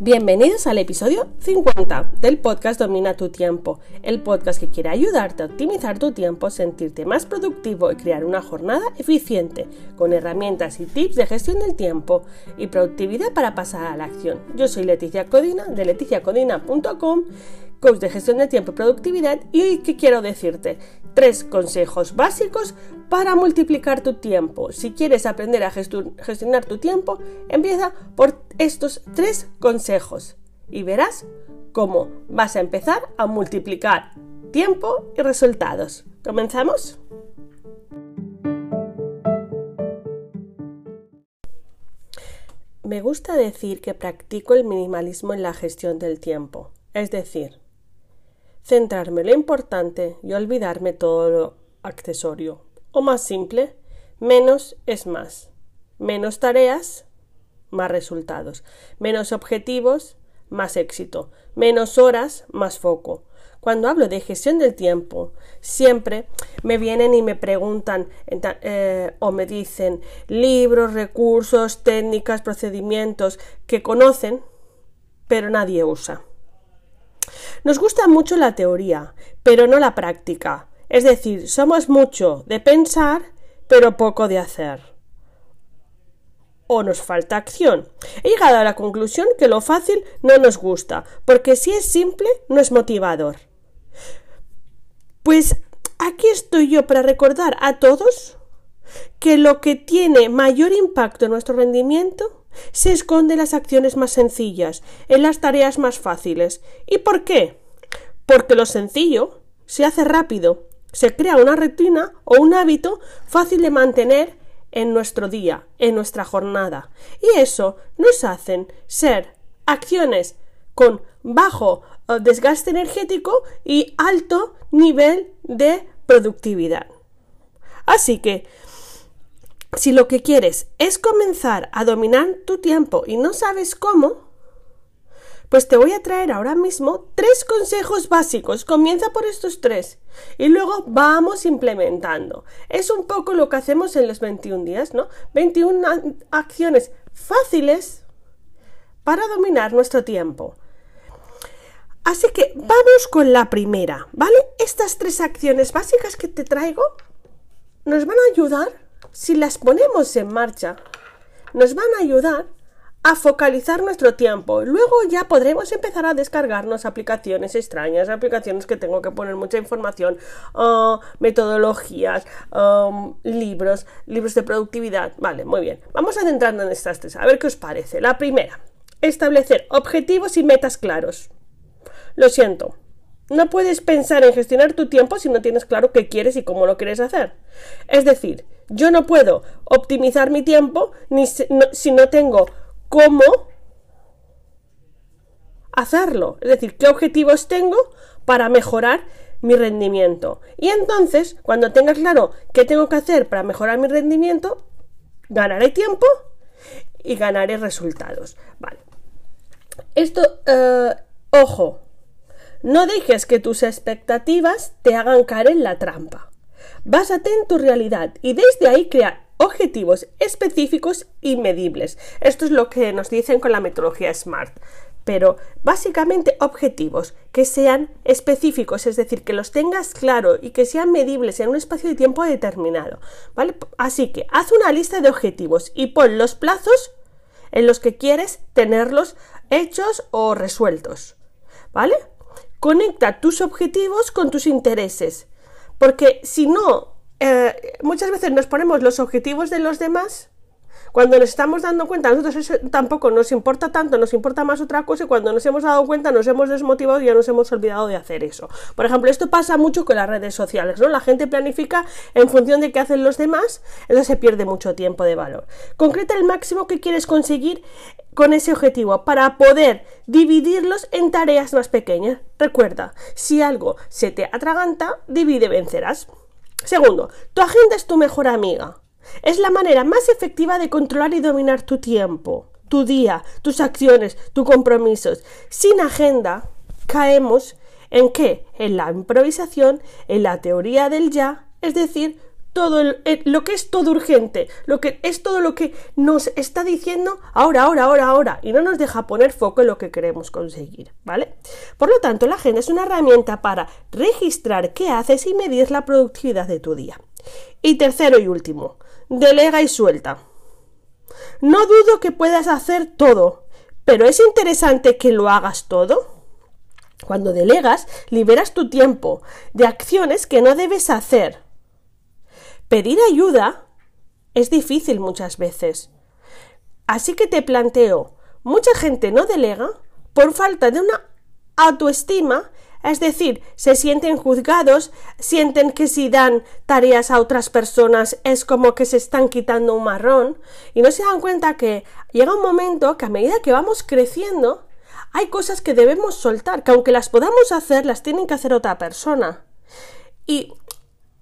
Bienvenidos al episodio 50 del podcast Domina tu tiempo, el podcast que quiere ayudarte a optimizar tu tiempo, sentirte más productivo y crear una jornada eficiente, con herramientas y tips de gestión del tiempo y productividad para pasar a la acción. Yo soy Leticia Codina de leticiacodina.com coach de gestión de tiempo y productividad y hoy que quiero decirte tres consejos básicos para multiplicar tu tiempo. Si quieres aprender a gestionar tu tiempo, empieza por estos tres consejos y verás cómo vas a empezar a multiplicar tiempo y resultados. ¿Comenzamos? Me gusta decir que practico el minimalismo en la gestión del tiempo, es decir, centrarme en lo importante y olvidarme todo lo accesorio. O más simple, menos es más. Menos tareas, más resultados. Menos objetivos, más éxito. Menos horas, más foco. Cuando hablo de gestión del tiempo, siempre me vienen y me preguntan eh, o me dicen libros, recursos, técnicas, procedimientos que conocen, pero nadie usa. Nos gusta mucho la teoría, pero no la práctica. Es decir, somos mucho de pensar, pero poco de hacer. O nos falta acción. He llegado a la conclusión que lo fácil no nos gusta, porque si es simple, no es motivador. Pues aquí estoy yo para recordar a todos que lo que tiene mayor impacto en nuestro rendimiento se esconde en las acciones más sencillas, en las tareas más fáciles. ¿Y por qué? Porque lo sencillo se hace rápido, se crea una rutina o un hábito fácil de mantener en nuestro día, en nuestra jornada. Y eso nos hacen ser acciones con bajo eh, desgaste energético y alto nivel de productividad. Así que si lo que quieres es comenzar a dominar tu tiempo y no sabes cómo, pues te voy a traer ahora mismo tres consejos básicos. Comienza por estos tres y luego vamos implementando. Es un poco lo que hacemos en los 21 días, ¿no? 21 acciones fáciles para dominar nuestro tiempo. Así que vamos con la primera, ¿vale? Estas tres acciones básicas que te traigo nos van a ayudar si las ponemos en marcha, nos van a ayudar a focalizar nuestro tiempo. Luego ya podremos empezar a descargarnos aplicaciones extrañas, aplicaciones que tengo que poner mucha información, uh, metodologías, um, libros, libros de productividad. Vale, muy bien. Vamos a centrarnos en estas tres. A ver qué os parece. La primera, establecer objetivos y metas claros. Lo siento, no puedes pensar en gestionar tu tiempo si no tienes claro qué quieres y cómo lo quieres hacer. Es decir, yo no puedo optimizar mi tiempo ni si no, tengo cómo hacerlo. Es decir, qué objetivos tengo para mejorar mi rendimiento. Y entonces, cuando tengas claro qué tengo que hacer para mejorar mi rendimiento, ganaré tiempo y ganaré resultados. Vale. Esto, eh, ojo, no dejes que tus expectativas te hagan caer en la trampa. Básate en tu realidad y desde ahí crea objetivos específicos y medibles. Esto es lo que nos dicen con la metodología SMART. Pero básicamente objetivos que sean específicos, es decir, que los tengas claro y que sean medibles en un espacio de tiempo determinado. ¿vale? Así que haz una lista de objetivos y pon los plazos en los que quieres tenerlos hechos o resueltos. ¿Vale? Conecta tus objetivos con tus intereses. Porque si no, eh, muchas veces nos ponemos los objetivos de los demás cuando nos estamos dando cuenta, a nosotros tampoco nos importa tanto, nos importa más otra cosa y cuando nos hemos dado cuenta nos hemos desmotivado y ya nos hemos olvidado de hacer eso. Por ejemplo, esto pasa mucho con las redes sociales, ¿no? La gente planifica en función de qué hacen los demás, eso se pierde mucho tiempo de valor. Concreta el máximo que quieres conseguir con ese objetivo para poder dividirlos en tareas más pequeñas. Recuerda, si algo se te atraganta, divide vencerás. Segundo, tu agenda es tu mejor amiga. Es la manera más efectiva de controlar y dominar tu tiempo, tu día, tus acciones, tus compromisos. Sin agenda, caemos en qué? En la improvisación, en la teoría del ya, es decir, todo lo que es todo urgente, lo que es todo lo que nos está diciendo ahora, ahora, ahora, ahora, y no nos deja poner foco en lo que queremos conseguir, ¿vale? Por lo tanto, la agenda es una herramienta para registrar qué haces y medir la productividad de tu día. Y tercero y último, delega y suelta. No dudo que puedas hacer todo, pero es interesante que lo hagas todo. Cuando delegas, liberas tu tiempo de acciones que no debes hacer Pedir ayuda es difícil muchas veces. Así que te planteo, mucha gente no delega por falta de una autoestima, es decir, se sienten juzgados, sienten que si dan tareas a otras personas es como que se están quitando un marrón y no se dan cuenta que llega un momento que a medida que vamos creciendo hay cosas que debemos soltar, que aunque las podamos hacer, las tienen que hacer otra persona. Y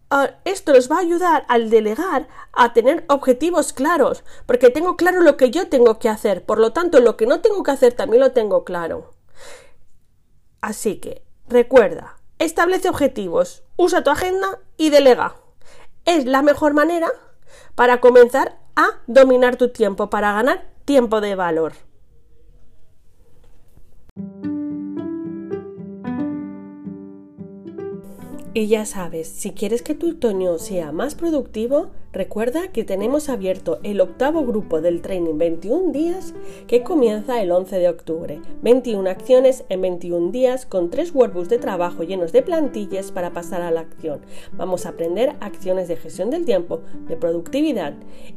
Ah, esto les va a ayudar al delegar a tener objetivos claros, porque tengo claro lo que yo tengo que hacer, por lo tanto lo que no tengo que hacer también lo tengo claro. Así que, recuerda, establece objetivos, usa tu agenda y delega. Es la mejor manera para comenzar a dominar tu tiempo, para ganar tiempo de valor. Y ya sabes, si quieres que tu otoño sea más productivo, recuerda que tenemos abierto el octavo grupo del training 21 días que comienza el 11 de octubre. 21 acciones en 21 días con tres workbooks de trabajo llenos de plantillas para pasar a la acción. Vamos a aprender acciones de gestión del tiempo, de productividad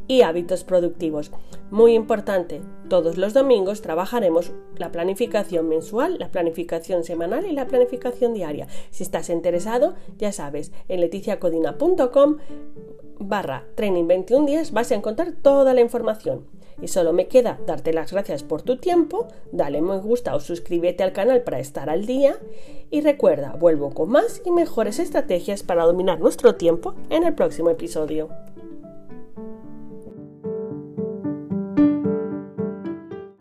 y hábitos productivos. Muy importante, todos los domingos trabajaremos la planificación mensual, la planificación semanal y la planificación diaria. Si estás interesado, ya sabes, en leticiacodina.com barra training 21 días vas a encontrar toda la información. Y solo me queda darte las gracias por tu tiempo, dale me gusta o suscríbete al canal para estar al día y recuerda, vuelvo con más y mejores estrategias para dominar nuestro tiempo en el próximo episodio.